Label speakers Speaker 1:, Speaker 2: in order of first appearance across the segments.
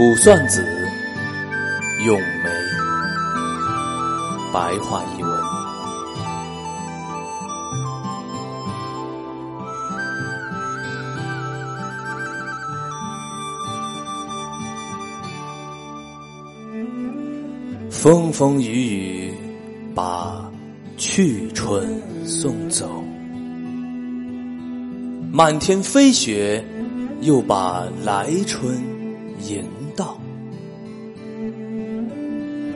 Speaker 1: 卜算子·咏梅，白话译文。风风雨雨把去春送走，满天飞雪又把来春迎到。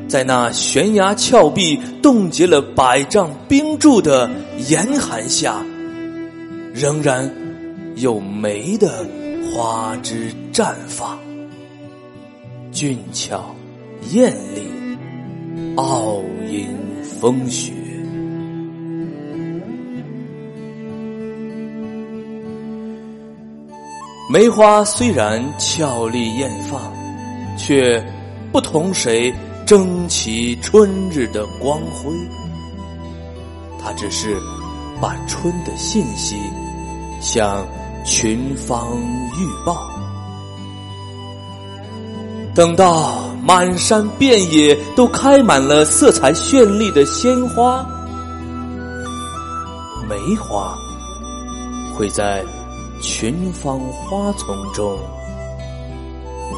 Speaker 1: 在那悬崖峭壁冻结了百丈冰柱的严寒下，仍然有梅的花枝绽放，俊俏艳丽。傲迎风雪，梅花虽然俏丽艳放，却不同谁争其春日的光辉。它只是把春的信息向群芳预报。等到满山遍野都开满了色彩绚丽的鲜花，梅花会在群芳花丛中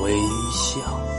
Speaker 1: 微笑。